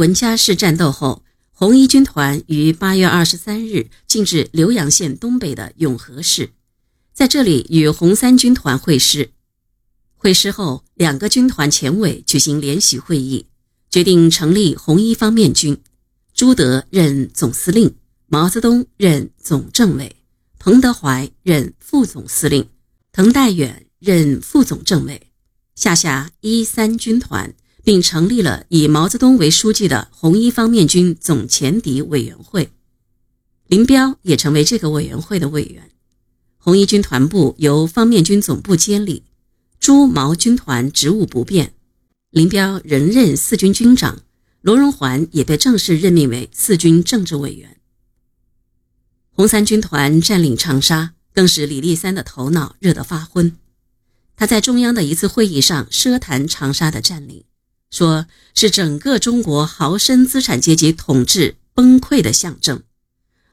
文家市战斗后，红一军团于八月二十三日进至浏阳县东北的永和市，在这里与红三军团会师。会师后，两个军团前委举行联席会议，决定成立红一方面军，朱德任总司令，毛泽东任总政委，彭德怀任副总司令，滕代远任副总政委，下辖一三军团。并成立了以毛泽东为书记的红一方面军总前敌委员会，林彪也成为这个委员会的委员。红一军团部由方面军总部监理，朱毛军团职务不变，林彪仍任四军军长，罗荣桓也被正式任命为四军政治委员。红三军团占领长沙，更使李立三的头脑热得发昏。他在中央的一次会议上奢谈长沙的占领。说是整个中国豪绅资产阶级统治崩溃的象征。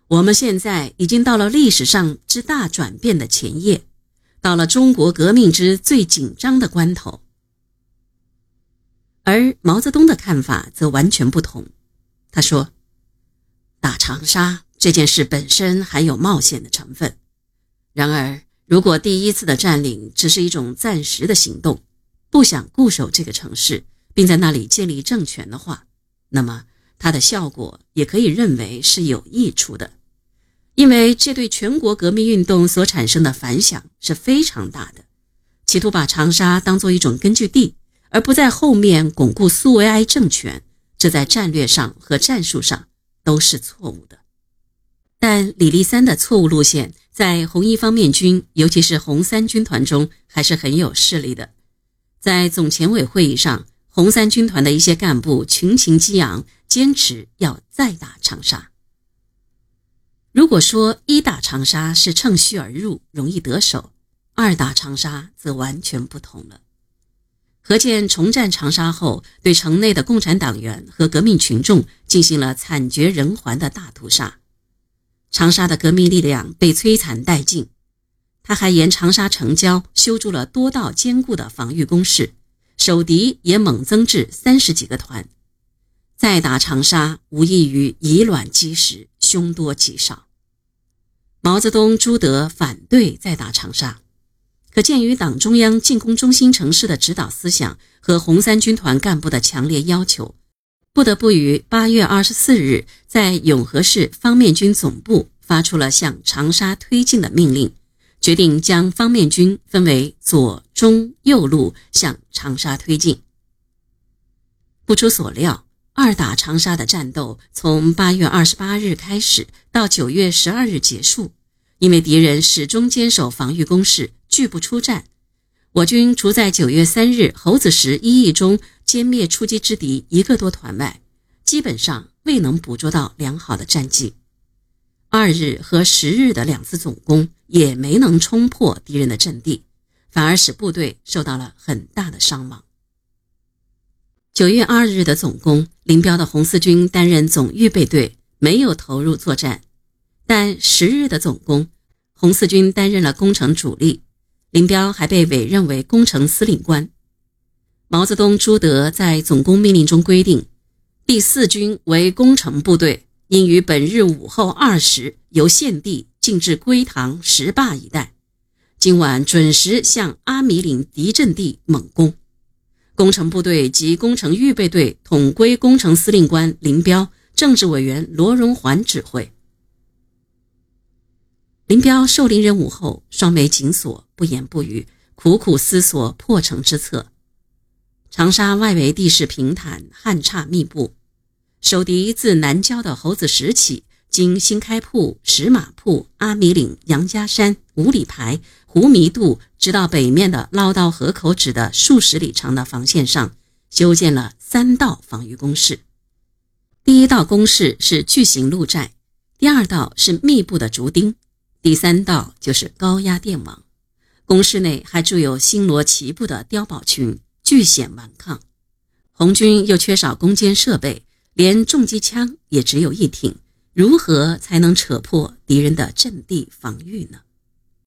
我们现在已经到了历史上之大转变的前夜，到了中国革命之最紧张的关头。而毛泽东的看法则完全不同。他说：“打长沙这件事本身含有冒险的成分。然而，如果第一次的占领只是一种暂时的行动，不想固守这个城市。”并在那里建立政权的话，那么它的效果也可以认为是有益处的，因为这对全国革命运动所产生的反响是非常大的。企图把长沙当做一种根据地，而不在后面巩固苏维埃政权，这在战略上和战术上都是错误的。但李立三的错误路线在红一方面军，尤其是红三军团中还是很有势力的，在总前委会议上。红三军团的一些干部群情激昂，坚持要再打长沙。如果说一打长沙是趁虚而入，容易得手，二打长沙则完全不同了。何键重占长沙后，对城内的共产党员和革命群众进行了惨绝人寰的大屠杀，长沙的革命力量被摧残殆尽。他还沿长沙城郊修筑了多道坚固的防御工事。守敌也猛增至三十几个团，再打长沙无异于以卵击石，凶多吉少。毛泽东、朱德反对再打长沙，可鉴于党中央进攻中心城市的指导思想和红三军团干部的强烈要求，不得不于八月二十四日在永和市方面军总部发出了向长沙推进的命令。决定将方面军分为左、中、右路向长沙推进。不出所料，二打长沙的战斗从八月二十八日开始，到九月十二日结束。因为敌人始终坚守防御工事，拒不出战，我军除在九月三日猴子石一役中歼灭出击之敌一个多团外，基本上未能捕捉到良好的战绩。二日和十日的两次总攻也没能冲破敌人的阵地，反而使部队受到了很大的伤亡。九月二日的总攻，林彪的红四军担任总预备队，没有投入作战；但十日的总攻，红四军担任了攻城主力，林彪还被委任为攻城司令官。毛泽东、朱德在总攻命令中规定，第四军为攻城部队。应于本日午后二时由现地进至归塘石坝一带，今晚准时向阿米岭敌阵地猛攻。工程部队及工程预备队统归工程司令官林彪、政治委员罗荣桓指挥。林彪受令任务后，双眉紧锁，不言不语，苦苦思索破城之策。长沙外围地势平坦，旱岔密布。守敌自南郊的猴子石起，经新开铺、石马铺、阿米岭、杨家山、五里牌、湖弥渡，直到北面的捞道河口止的数十里长的防线上，修建了三道防御工事。第一道工事是巨型路寨，第二道是密布的竹钉，第三道就是高压电网。工事内还筑有星罗棋布的碉堡群，据险顽抗。红军又缺少攻坚设备。连重机枪也只有一挺，如何才能扯破敌人的阵地防御呢？